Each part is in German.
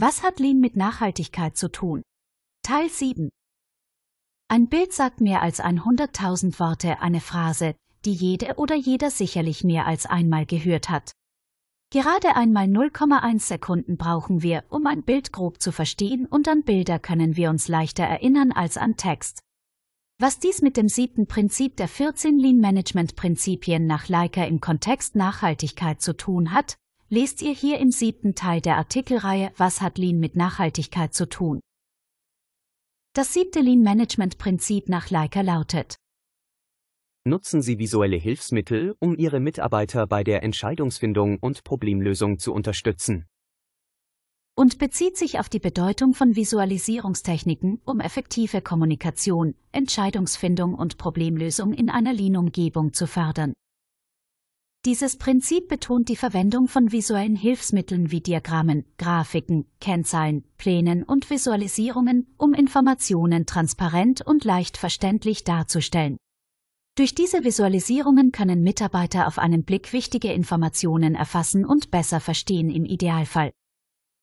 Was hat Lean mit Nachhaltigkeit zu tun? Teil 7 Ein Bild sagt mehr als 100.000 Worte, eine Phrase, die jede oder jeder sicherlich mehr als einmal gehört hat. Gerade einmal 0,1 Sekunden brauchen wir, um ein Bild grob zu verstehen und an Bilder können wir uns leichter erinnern als an Text. Was dies mit dem siebten Prinzip der 14 Lean Management Prinzipien nach Leica im Kontext Nachhaltigkeit zu tun hat, lest ihr hier im siebten Teil der Artikelreihe Was hat Lean mit Nachhaltigkeit zu tun? Das siebte Lean Management Prinzip nach Leica lautet Nutzen Sie visuelle Hilfsmittel, um Ihre Mitarbeiter bei der Entscheidungsfindung und Problemlösung zu unterstützen. Und bezieht sich auf die Bedeutung von Visualisierungstechniken, um effektive Kommunikation, Entscheidungsfindung und Problemlösung in einer Lean-Umgebung zu fördern. Dieses Prinzip betont die Verwendung von visuellen Hilfsmitteln wie Diagrammen, Grafiken, Kennzahlen, Plänen und Visualisierungen, um Informationen transparent und leicht verständlich darzustellen. Durch diese Visualisierungen können Mitarbeiter auf einen Blick wichtige Informationen erfassen und besser verstehen im Idealfall.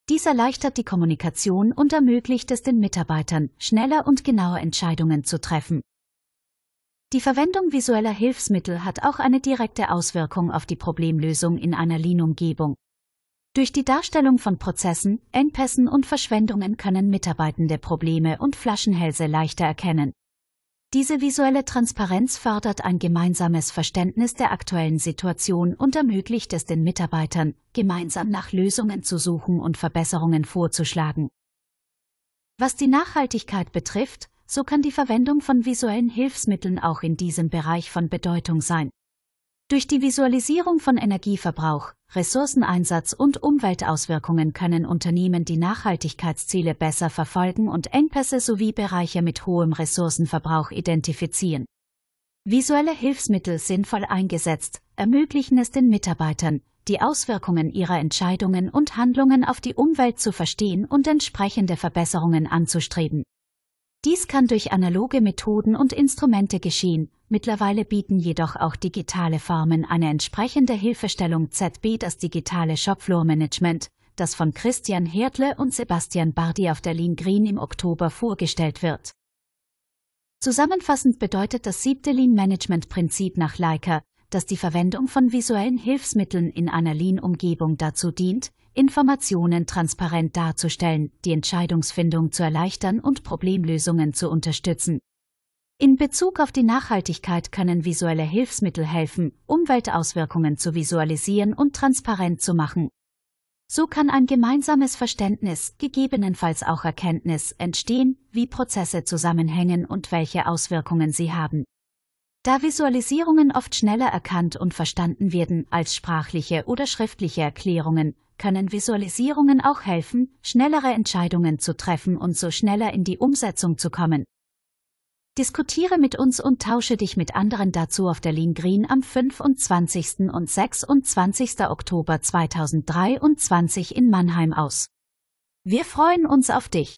Dies erleichtert die Kommunikation und ermöglicht es den Mitarbeitern, schneller und genauer Entscheidungen zu treffen. Die Verwendung visueller Hilfsmittel hat auch eine direkte Auswirkung auf die Problemlösung in einer Lean-Umgebung. Durch die Darstellung von Prozessen, Engpässen und Verschwendungen können Mitarbeitende Probleme und Flaschenhälse leichter erkennen. Diese visuelle Transparenz fördert ein gemeinsames Verständnis der aktuellen Situation und ermöglicht es den Mitarbeitern, gemeinsam nach Lösungen zu suchen und Verbesserungen vorzuschlagen. Was die Nachhaltigkeit betrifft, so kann die Verwendung von visuellen Hilfsmitteln auch in diesem Bereich von Bedeutung sein. Durch die Visualisierung von Energieverbrauch, Ressourceneinsatz und Umweltauswirkungen können Unternehmen die Nachhaltigkeitsziele besser verfolgen und Engpässe sowie Bereiche mit hohem Ressourcenverbrauch identifizieren. Visuelle Hilfsmittel sinnvoll eingesetzt ermöglichen es den Mitarbeitern, die Auswirkungen ihrer Entscheidungen und Handlungen auf die Umwelt zu verstehen und entsprechende Verbesserungen anzustreben. Dies kann durch analoge Methoden und Instrumente geschehen, mittlerweile bieten jedoch auch digitale Formen eine entsprechende Hilfestellung ZB das digitale Shopfloor Management, das von Christian Hertle und Sebastian Bardi auf der Lean Green im Oktober vorgestellt wird. Zusammenfassend bedeutet das siebte Lean Management Prinzip nach Leica, dass die Verwendung von visuellen Hilfsmitteln in einer Lean-Umgebung dazu dient, Informationen transparent darzustellen, die Entscheidungsfindung zu erleichtern und Problemlösungen zu unterstützen. In Bezug auf die Nachhaltigkeit können visuelle Hilfsmittel helfen, Umweltauswirkungen zu visualisieren und transparent zu machen. So kann ein gemeinsames Verständnis, gegebenenfalls auch Erkenntnis, entstehen, wie Prozesse zusammenhängen und welche Auswirkungen sie haben. Da Visualisierungen oft schneller erkannt und verstanden werden als sprachliche oder schriftliche Erklärungen, können Visualisierungen auch helfen, schnellere Entscheidungen zu treffen und so schneller in die Umsetzung zu kommen. Diskutiere mit uns und tausche dich mit anderen dazu auf der Lean Green am 25. und 26. Oktober 2023 in Mannheim aus. Wir freuen uns auf dich.